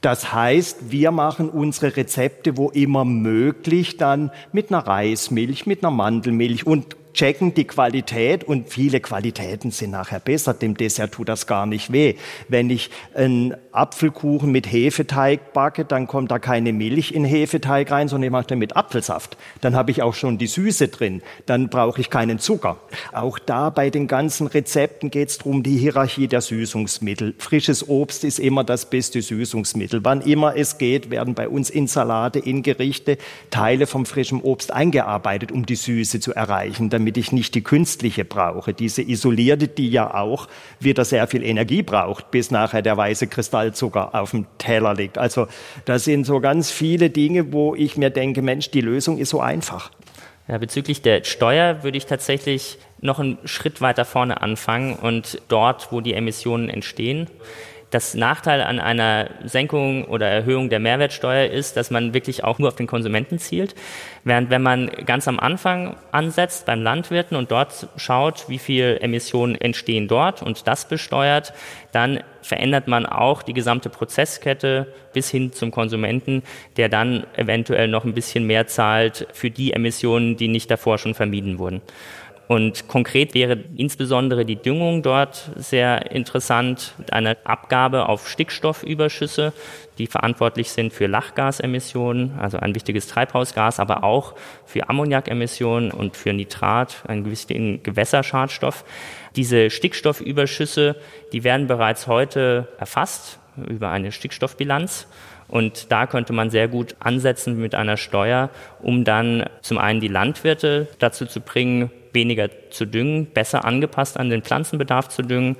Das heißt, wir machen unsere Rezepte, wo immer möglich, dann mit einer Reismilch, mit einer Mandelmilch und checken die Qualität und viele Qualitäten sind nachher besser. Dem Dessert tut das gar nicht weh. Wenn ich einen Apfelkuchen mit Hefeteig backe, dann kommt da keine Milch in Hefeteig rein, sondern ich mache den mit Apfelsaft. Dann habe ich auch schon die Süße drin. Dann brauche ich keinen Zucker. Auch da bei den ganzen Rezepten geht es darum, die Hierarchie der Süßungsmittel. Frisches Obst ist immer das beste Süßungsmittel. Wann immer es geht, werden bei uns in Salate, in Gerichte Teile vom frischen Obst eingearbeitet, um die Süße zu erreichen, damit ich nicht die künstliche brauche. Diese isolierte, die ja auch wieder sehr viel Energie braucht, bis nachher der weiße Kristallzucker auf dem Teller liegt. Also das sind so ganz viele Dinge, wo ich mir denke, Mensch, die Lösung ist so einfach. Ja, bezüglich der Steuer würde ich tatsächlich noch einen Schritt weiter vorne anfangen und dort, wo die Emissionen entstehen, Das Nachteil an einer Senkung oder Erhöhung der Mehrwertsteuer ist, dass man wirklich auch nur auf den Konsumenten zielt. Während wenn man ganz am Anfang ansetzt beim Landwirten und dort schaut, wie viel Emissionen entstehen dort und das besteuert, dann verändert man auch die gesamte Prozesskette bis hin zum Konsumenten, der dann eventuell noch ein bisschen mehr zahlt für die Emissionen, die nicht davor schon vermieden wurden. Und konkret wäre insbesondere die Düngung dort sehr interessant mit einer Abgabe auf Stickstoffüberschüsse, die verantwortlich sind für Lachgasemissionen, also ein wichtiges Treibhausgas, aber auch für Ammoniakemissionen und für Nitrat, einen wichtigen Gewässerschadstoff. Diese Stickstoffüberschüsse, die werden bereits heute erfasst über eine Stickstoffbilanz. Und da könnte man sehr gut ansetzen mit einer Steuer, um dann zum einen die Landwirte dazu zu bringen, weniger zu düngen, besser angepasst an den Pflanzenbedarf zu düngen,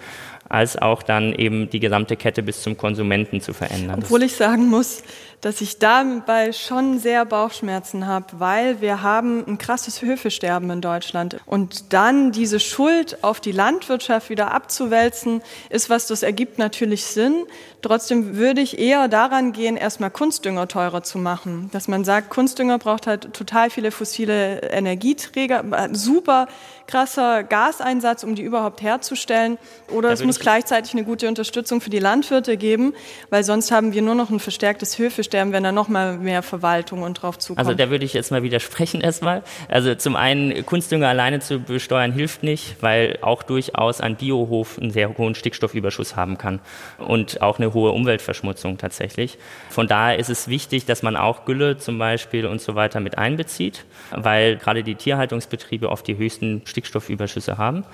als auch dann eben die gesamte Kette bis zum Konsumenten zu verändern. Obwohl ich sagen muss, dass ich dabei schon sehr Bauchschmerzen habe, weil wir haben ein krasses Höfesterben in Deutschland. Und dann diese Schuld auf die Landwirtschaft wieder abzuwälzen, ist was, das ergibt natürlich Sinn. Trotzdem würde ich eher daran gehen, erstmal Kunstdünger teurer zu machen. Dass man sagt, Kunstdünger braucht halt total viele fossile Energieträger, super krasser Gaseinsatz, um die überhaupt herzustellen. Oder es muss gleichzeitig eine gute Unterstützung für die Landwirte geben, weil sonst haben wir nur noch ein verstärktes Höfesterben, wenn da noch mal mehr Verwaltung und drauf zukommt. Also da würde ich jetzt mal widersprechen erstmal. Also zum einen, Kunstdünger alleine zu besteuern hilft nicht, weil auch durchaus ein Biohof einen sehr hohen Stickstoffüberschuss haben kann und auch eine hohe Umweltverschmutzung tatsächlich. Von daher ist es wichtig, dass man auch Gülle zum Beispiel und so weiter mit einbezieht, weil gerade die Tierhaltungsbetriebe oft die höchsten Stickstoffüberschüsse haben.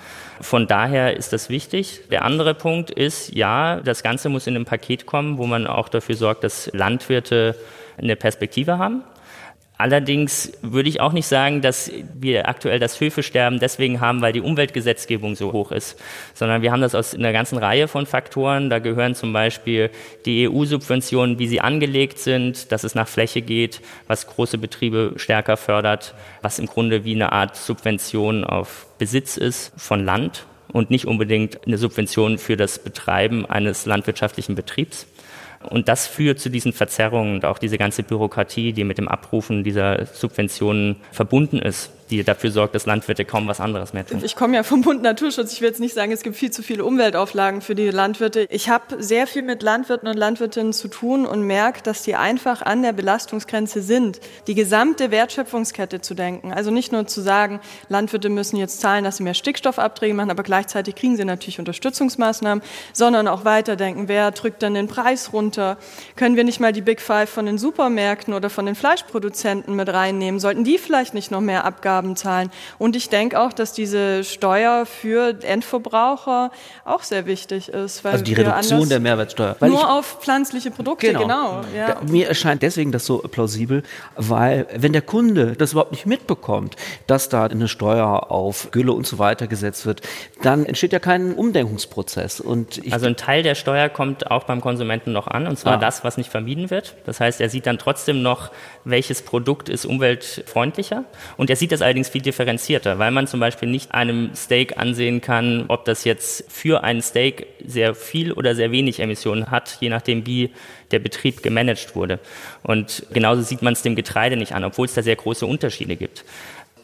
Von daher ist das wichtig. Der andere Punkt ist, ja, das Ganze muss in einem Paket kommen, wo man auch dafür sorgt, dass Landwirte eine Perspektive haben. Allerdings würde ich auch nicht sagen, dass wir aktuell das Höfesterben deswegen haben, weil die Umweltgesetzgebung so hoch ist, sondern wir haben das aus einer ganzen Reihe von Faktoren. Da gehören zum Beispiel die EU-Subventionen, wie sie angelegt sind, dass es nach Fläche geht, was große Betriebe stärker fördert, was im Grunde wie eine Art Subvention auf Besitz ist von Land und nicht unbedingt eine Subvention für das Betreiben eines landwirtschaftlichen Betriebs. Und das führt zu diesen Verzerrungen und auch diese ganze Bürokratie, die mit dem Abrufen dieser Subventionen verbunden ist die dafür sorgt, dass Landwirte kaum was anderes mehr tun. Ich komme ja vom Bund Naturschutz. Ich will jetzt nicht sagen, es gibt viel zu viele Umweltauflagen für die Landwirte. Ich habe sehr viel mit Landwirten und Landwirtinnen zu tun und merke, dass die einfach an der Belastungsgrenze sind, die gesamte Wertschöpfungskette zu denken. Also nicht nur zu sagen, Landwirte müssen jetzt zahlen, dass sie mehr Stickstoffabträge machen, aber gleichzeitig kriegen sie natürlich Unterstützungsmaßnahmen, sondern auch weiterdenken. Wer drückt dann den Preis runter? Können wir nicht mal die Big Five von den Supermärkten oder von den Fleischproduzenten mit reinnehmen? Sollten die vielleicht nicht noch mehr Abgaben Abgaben zahlen. Und ich denke auch, dass diese Steuer für Endverbraucher auch sehr wichtig ist. also die Reduktion der Mehrwertsteuer. Weil nur ich, auf pflanzliche Produkte, genau. genau ja. Mir erscheint deswegen das so plausibel, weil wenn der Kunde das überhaupt nicht mitbekommt, dass da eine Steuer auf Gülle und so weiter gesetzt wird, dann entsteht ja kein Umdenkungsprozess. Und also ein Teil der Steuer kommt auch beim Konsumenten noch an, und zwar ah. das, was nicht vermieden wird. Das heißt, er sieht dann trotzdem noch, welches Produkt ist umweltfreundlicher. Und er sieht das allerdings viel differenzierter, weil man zum Beispiel nicht einem Steak ansehen kann, ob das jetzt für ein Steak sehr viel oder sehr wenig Emissionen hat, je nachdem, wie der Betrieb gemanagt wurde. Und genauso sieht man es dem Getreide nicht an, obwohl es da sehr große Unterschiede gibt.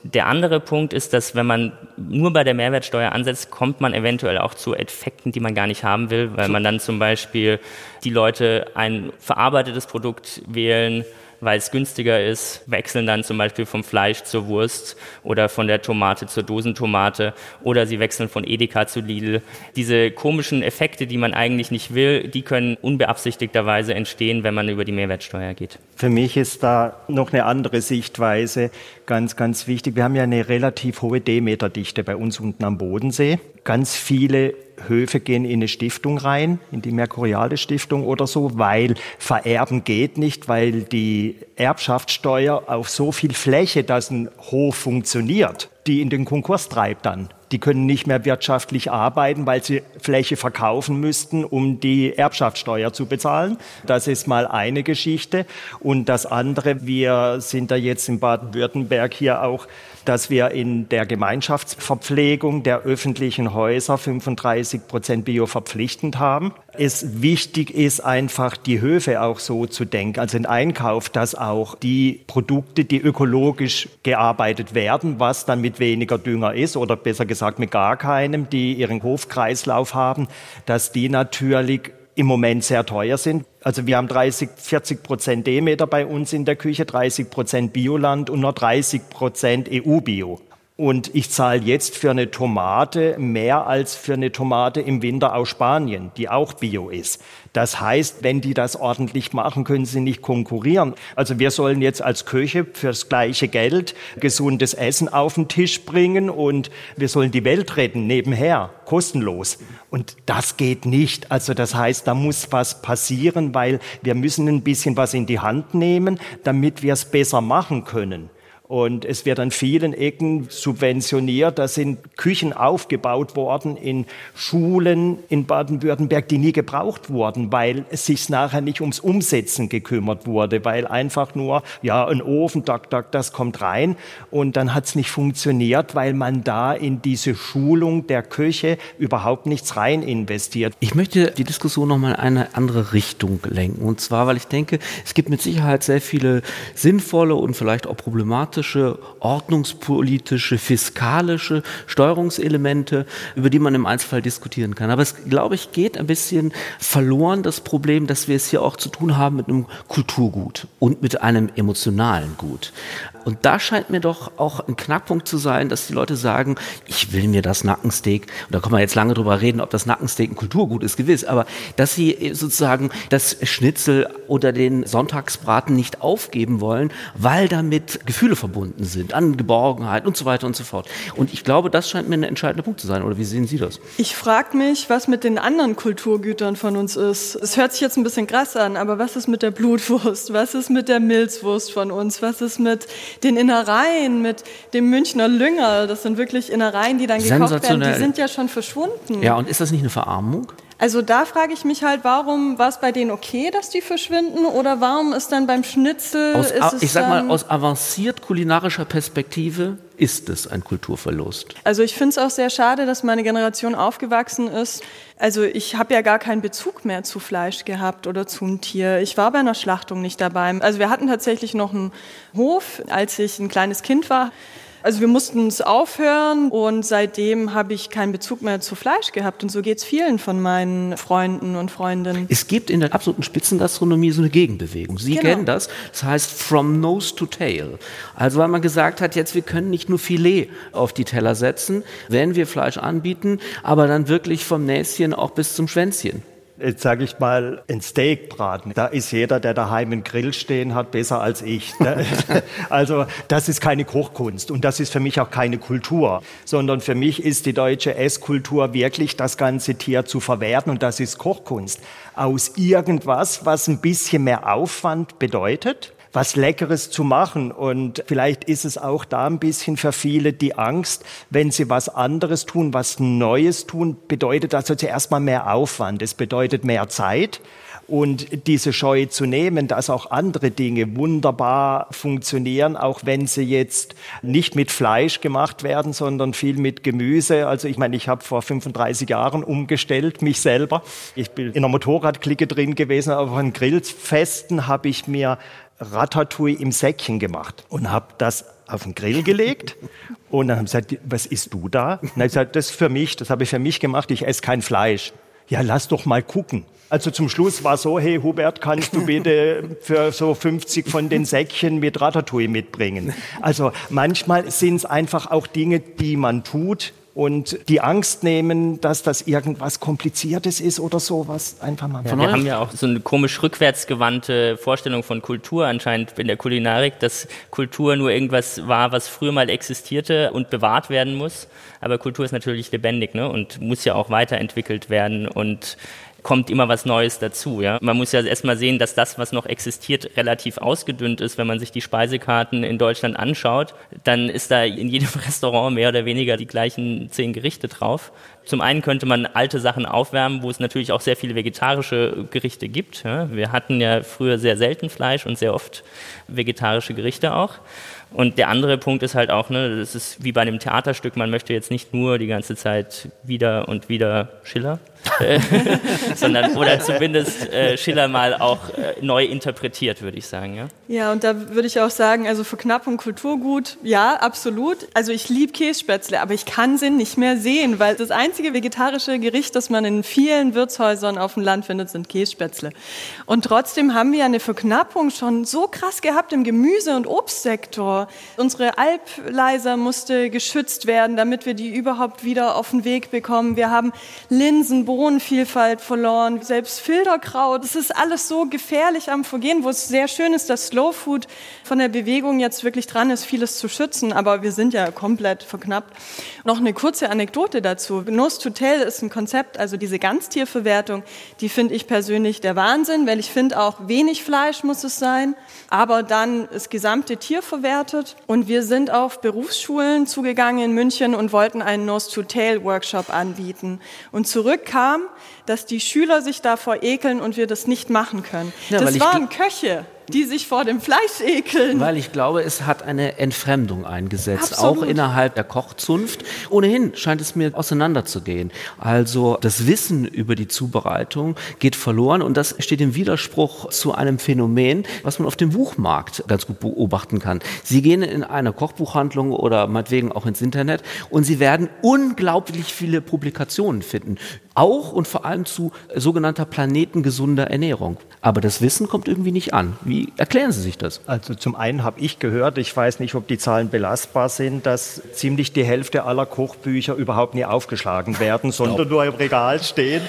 Der andere Punkt ist, dass wenn man nur bei der Mehrwertsteuer ansetzt, kommt man eventuell auch zu Effekten, die man gar nicht haben will, weil man dann zum Beispiel die Leute ein verarbeitetes Produkt wählen, weil es günstiger ist, wechseln dann zum Beispiel vom Fleisch zur Wurst oder von der Tomate zur Dosentomate oder sie wechseln von Edeka zu Lidl. Diese komischen Effekte, die man eigentlich nicht will, die können unbeabsichtigterweise entstehen, wenn man über die Mehrwertsteuer geht. Für mich ist da noch eine andere Sichtweise ganz, ganz wichtig. Wir haben ja eine relativ hohe Demeterdichte bei uns unten am Bodensee. Ganz viele Höfe gehen in eine Stiftung rein, in die Mercuriale Stiftung oder so, weil vererben geht nicht, weil die Erbschaftssteuer auf so viel Fläche, dass ein Hof funktioniert, die in den Konkurs treibt dann. Die können nicht mehr wirtschaftlich arbeiten, weil sie Fläche verkaufen müssten, um die Erbschaftssteuer zu bezahlen. Das ist mal eine Geschichte. Und das andere, wir sind da jetzt in Baden-Württemberg hier auch dass wir in der Gemeinschaftsverpflegung der öffentlichen Häuser 35 Prozent Bio verpflichtend haben. Es wichtig ist einfach, die Höfe auch so zu denken, also den Einkauf, dass auch die Produkte, die ökologisch gearbeitet werden, was dann mit weniger Dünger ist oder besser gesagt mit gar keinem, die ihren Hofkreislauf haben, dass die natürlich im Moment sehr teuer sind. Also wir haben 30, 40 Prozent Demeter bei uns in der Küche, 30 Prozent Bioland und nur 30 Prozent EU-Bio. Und ich zahle jetzt für eine Tomate mehr als für eine Tomate im Winter aus Spanien, die auch bio ist. Das heißt, wenn die das ordentlich machen, können sie nicht konkurrieren. Also wir sollen jetzt als Köche fürs gleiche Geld gesundes Essen auf den Tisch bringen und wir sollen die Welt retten nebenher, kostenlos. Und das geht nicht. Also das heißt, da muss was passieren, weil wir müssen ein bisschen was in die Hand nehmen, damit wir es besser machen können. Und es wird an vielen Ecken subventioniert. Da sind Küchen aufgebaut worden in Schulen in Baden-Württemberg, die nie gebraucht wurden, weil es sich nachher nicht ums Umsetzen gekümmert wurde, weil einfach nur, ja, ein Ofen, tak, tak, das kommt rein. Und dann hat es nicht funktioniert, weil man da in diese Schulung der Köche überhaupt nichts rein investiert. Ich möchte die Diskussion nochmal in eine andere Richtung lenken. Und zwar, weil ich denke, es gibt mit Sicherheit sehr viele sinnvolle und vielleicht auch problematische demokratische, ordnungspolitische, fiskalische Steuerungselemente, über die man im Einzelfall diskutieren kann. Aber es, glaube ich, geht ein bisschen verloren, das Problem, dass wir es hier auch zu tun haben mit einem Kulturgut und mit einem emotionalen Gut. Und da scheint mir doch auch ein Knackpunkt zu sein, dass die Leute sagen, ich will mir das Nackensteak, und da kann man jetzt lange drüber reden, ob das Nackensteak ein Kulturgut ist, gewiss, aber dass sie sozusagen das Schnitzel oder den Sonntagsbraten nicht aufgeben wollen, weil damit Gefühle verbunden sind, an Geborgenheit und so weiter und so fort. Und ich glaube, das scheint mir ein entscheidender Punkt zu sein. Oder wie sehen Sie das? Ich frage mich, was mit den anderen Kulturgütern von uns ist. Es hört sich jetzt ein bisschen krass an, aber was ist mit der Blutwurst? Was ist mit der Milzwurst von uns? Was ist mit den Innereien, mit dem Münchner Lünger. Das sind wirklich Innereien, die dann gekocht werden. Die sind ja schon verschwunden. Ja, und ist das nicht eine Verarmung? Also da frage ich mich halt, warum war es bei denen okay, dass die verschwinden oder warum ist dann beim Schnitzel aus, Ich sag mal, aus avanciert kulinarischer Perspektive ist es ein Kulturverlust. Also ich finde es auch sehr schade, dass meine Generation aufgewachsen ist. Also ich habe ja gar keinen Bezug mehr zu Fleisch gehabt oder zum Tier. Ich war bei einer Schlachtung nicht dabei. Also wir hatten tatsächlich noch einen Hof, als ich ein kleines Kind war. Also wir mussten es aufhören und seitdem habe ich keinen Bezug mehr zu Fleisch gehabt. Und so geht es vielen von meinen Freunden und Freundinnen. Es gibt in der absoluten Spitzengastronomie so eine Gegenbewegung. Sie genau. kennen das. Das heißt from nose to tail. Also weil man gesagt hat, jetzt wir können nicht nur Filet auf die Teller setzen, wenn wir Fleisch anbieten, aber dann wirklich vom Näschen auch bis zum Schwänzchen jetzt sage ich mal, ein Steak braten. Da ist jeder, der daheim einen Grill stehen hat, besser als ich. Ne? also das ist keine Kochkunst und das ist für mich auch keine Kultur, sondern für mich ist die deutsche Esskultur wirklich das ganze Tier zu verwerten und das ist Kochkunst. Aus irgendwas, was ein bisschen mehr Aufwand bedeutet, was Leckeres zu machen. Und vielleicht ist es auch da ein bisschen für viele die Angst, wenn sie was anderes tun, was Neues tun, bedeutet das also zuerst mal mehr Aufwand. Es bedeutet mehr Zeit. Und diese Scheu zu nehmen, dass auch andere Dinge wunderbar funktionieren, auch wenn sie jetzt nicht mit Fleisch gemacht werden, sondern viel mit Gemüse. Also ich meine, ich habe vor 35 Jahren umgestellt, mich selber. Ich bin in einer Motorradklicke drin gewesen, aber an Grillfesten habe ich mir Ratatouille im Säckchen gemacht und habe das auf den Grill gelegt und dann haben sie gesagt, was isst du da? Und dann habe ich gesagt, das ist für mich, das habe ich für mich gemacht, ich esse kein Fleisch. Ja, lass doch mal gucken. Also zum Schluss war so, hey Hubert, kannst du bitte für so 50 von den Säckchen mit Ratatouille mitbringen? Also manchmal sind es einfach auch Dinge, die man tut, und die Angst nehmen, dass das irgendwas Kompliziertes ist oder sowas. Einfach mal. Ja, wir haben ja auch so eine komisch rückwärtsgewandte Vorstellung von Kultur anscheinend in der Kulinarik, dass Kultur nur irgendwas war, was früher mal existierte und bewahrt werden muss. Aber Kultur ist natürlich lebendig ne? und muss ja auch weiterentwickelt werden und kommt immer was Neues dazu. Ja? Man muss ja erstmal sehen, dass das, was noch existiert, relativ ausgedünnt ist. Wenn man sich die Speisekarten in Deutschland anschaut, dann ist da in jedem Restaurant mehr oder weniger die gleichen zehn Gerichte drauf. Zum einen könnte man alte Sachen aufwärmen, wo es natürlich auch sehr viele vegetarische Gerichte gibt. Wir hatten ja früher sehr selten Fleisch und sehr oft vegetarische Gerichte auch. Und der andere Punkt ist halt auch, ne, das ist wie bei einem Theaterstück, man möchte jetzt nicht nur die ganze Zeit wieder und wieder Schiller, sondern oder zumindest äh, Schiller mal auch äh, neu interpretiert, würde ich sagen. Ja? ja, und da würde ich auch sagen, also Verknappung Kulturgut, ja, absolut. Also ich liebe Kässpätzle, aber ich kann sie nicht mehr sehen, weil das einzige vegetarische Gericht, das man in vielen Wirtshäusern auf dem Land findet, sind Kässpätzle. Und trotzdem haben wir eine Verknappung schon so krass gehabt im Gemüse- und Obstsektor. Unsere Alpleiser musste geschützt werden, damit wir die überhaupt wieder auf den Weg bekommen. Wir haben Linsen, Bohnenvielfalt verloren, selbst Filterkraut. Das ist alles so gefährlich am Vergehen, wo es sehr schön ist, dass Slow Food von der Bewegung jetzt wirklich dran ist, vieles zu schützen. Aber wir sind ja komplett verknappt. Noch eine kurze Anekdote dazu. Nose to Tail ist ein Konzept, also diese Ganztierverwertung, die finde ich persönlich der Wahnsinn, weil ich finde auch wenig Fleisch muss es sein, aber dann das gesamte Tier verwertet. Und wir sind auf Berufsschulen zugegangen in München und wollten einen Nose to Tail Workshop anbieten. Und zurück kam, dass die Schüler sich davor ekeln und wir das nicht machen können. Ja, das waren Köche die sich vor dem Fleisch ekeln. Weil ich glaube, es hat eine Entfremdung eingesetzt, Absolut. auch innerhalb der Kochzunft. Ohnehin scheint es mir auseinanderzugehen. Also das Wissen über die Zubereitung geht verloren und das steht im Widerspruch zu einem Phänomen, was man auf dem Buchmarkt ganz gut beobachten kann. Sie gehen in eine Kochbuchhandlung oder meinetwegen auch ins Internet und Sie werden unglaublich viele Publikationen finden. Auch und vor allem zu sogenannter planetengesunder Ernährung. Aber das Wissen kommt irgendwie nicht an. Wie erklären Sie sich das? Also zum einen habe ich gehört, ich weiß nicht, ob die Zahlen belastbar sind, dass ziemlich die Hälfte aller Kochbücher überhaupt nie aufgeschlagen werden, sondern nur im Regal stehen.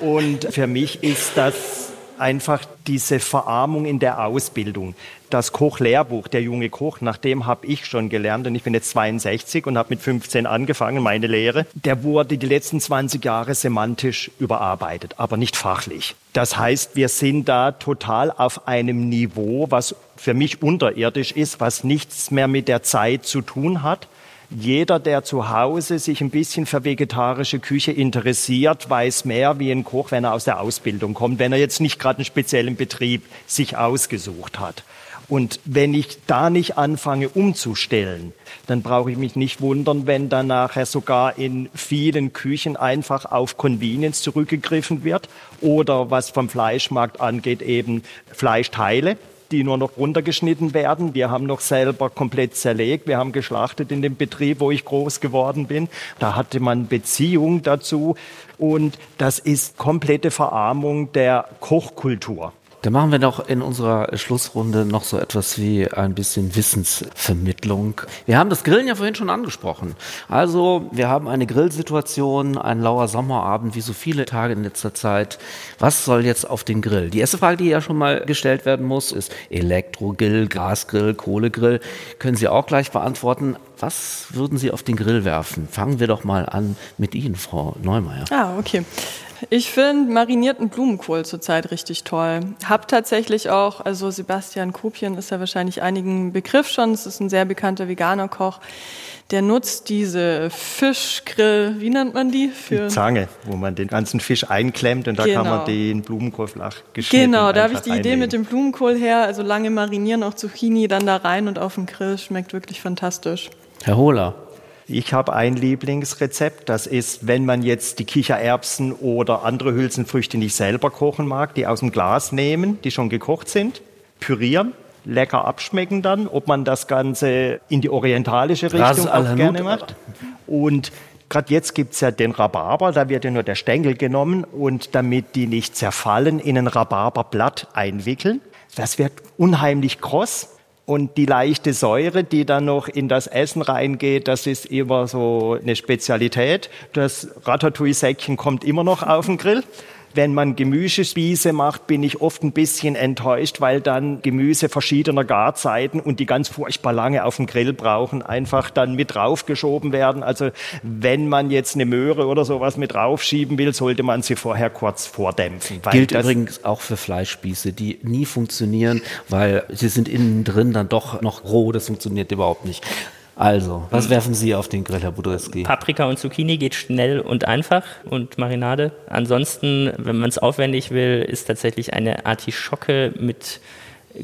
Und für mich ist das einfach diese Verarmung in der Ausbildung. Das Kochlehrbuch, der junge Koch, nach dem habe ich schon gelernt und ich bin jetzt 62 und habe mit 15 angefangen, meine Lehre. Der wurde die letzten 20 Jahre semantisch überarbeitet, aber nicht fachlich. Das heißt, wir sind da total auf einem Niveau, was für mich unterirdisch ist, was nichts mehr mit der Zeit zu tun hat. Jeder, der zu Hause sich ein bisschen für vegetarische Küche interessiert, weiß mehr wie ein Koch, wenn er aus der Ausbildung kommt, wenn er jetzt nicht gerade einen speziellen Betrieb sich ausgesucht hat. Und wenn ich da nicht anfange umzustellen, dann brauche ich mich nicht wundern, wenn dann nachher sogar in vielen Küchen einfach auf Convenience zurückgegriffen wird oder was vom Fleischmarkt angeht, eben Fleischteile die nur noch runtergeschnitten werden. Wir haben noch selber komplett zerlegt. Wir haben geschlachtet in dem Betrieb, wo ich groß geworden bin. Da hatte man Beziehung dazu. Und das ist komplette Verarmung der Kochkultur. Dann machen wir doch in unserer Schlussrunde noch so etwas wie ein bisschen Wissensvermittlung. Wir haben das Grillen ja vorhin schon angesprochen. Also wir haben eine Grillsituation, ein lauer Sommerabend, wie so viele Tage in letzter Zeit. Was soll jetzt auf den Grill? Die erste Frage, die ja schon mal gestellt werden muss, ist Elektrogrill, Gasgrill, Kohlegrill. Können Sie auch gleich beantworten. Was würden Sie auf den Grill werfen? Fangen wir doch mal an mit Ihnen, Frau Neumeier. Ah, okay. Ich finde marinierten Blumenkohl zurzeit richtig toll. Hab tatsächlich auch, also Sebastian Kopien ist ja wahrscheinlich einigen Begriff schon. Es ist ein sehr bekannter veganer Koch. Der nutzt diese Fischgrill, wie nennt man die? Für die Zange, wo man den ganzen Fisch einklemmt und da genau. kann man genau. den Blumenkohl flach geschnitten Genau, da habe ich die. Idee mit dem Blumenkohl her. Also lange marinieren, auch Zucchini, dann da rein und auf den Grill. Schmeckt wirklich fantastisch. Herr Hohler. Ich habe ein Lieblingsrezept. Das ist, wenn man jetzt die Kichererbsen oder andere Hülsenfrüchte nicht selber kochen mag, die aus dem Glas nehmen, die schon gekocht sind, pürieren, lecker abschmecken dann, ob man das Ganze in die orientalische Richtung auch gerne macht. Und Gerade jetzt gibt's ja den Rhabarber, da wird ja nur der Stängel genommen und damit die nicht zerfallen, in ein Rhabarberblatt einwickeln. Das wird unheimlich kross und die leichte Säure, die dann noch in das Essen reingeht, das ist immer so eine Spezialität. Das Ratatouille-Säckchen kommt immer noch auf den Grill wenn man Gemüsespieße macht, bin ich oft ein bisschen enttäuscht, weil dann Gemüse verschiedener Garzeiten und die ganz furchtbar lange auf dem Grill brauchen, einfach dann mit draufgeschoben werden. Also wenn man jetzt eine Möhre oder sowas mit draufschieben will, sollte man sie vorher kurz vordämpfen. Gilt übrigens auch für Fleischspieße, die nie funktionieren, weil sie sind innen drin dann doch noch roh, das funktioniert überhaupt nicht. Also, was werfen Sie auf den Grill, Herr Budreski? Paprika und Zucchini geht schnell und einfach und Marinade. Ansonsten, wenn man es aufwendig will, ist tatsächlich eine Artischocke mit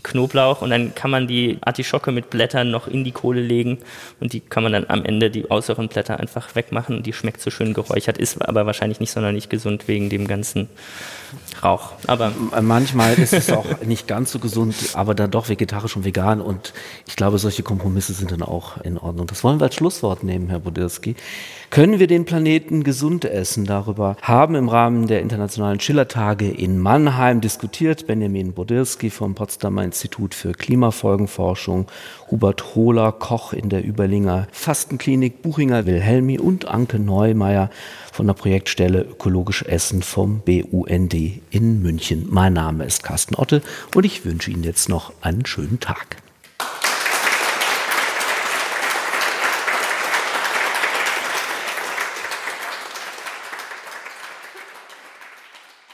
Knoblauch und dann kann man die Artischocke mit Blättern noch in die Kohle legen und die kann man dann am Ende die äußeren Blätter einfach wegmachen und die schmeckt so schön geräuchert, ist aber wahrscheinlich nicht sonderlich gesund wegen dem ganzen Rauch. Aber manchmal ist es auch nicht ganz so gesund, aber dann doch vegetarisch und vegan und ich glaube, solche Kompromisse sind dann auch in Ordnung. Das wollen wir als Schlusswort nehmen, Herr Budirski. Können wir den Planeten gesund essen? Darüber haben im Rahmen der internationalen Schillertage in Mannheim diskutiert Benjamin Budirski vom Potsdamer Institut für Klimafolgenforschung, Hubert Hohler, Koch in der Überlinger Fastenklinik, Buchinger Wilhelmi und Anke Neumeier von der Projektstelle Ökologisch Essen vom BUND in München. Mein Name ist Carsten Otte und ich wünsche Ihnen jetzt noch einen schönen Tag.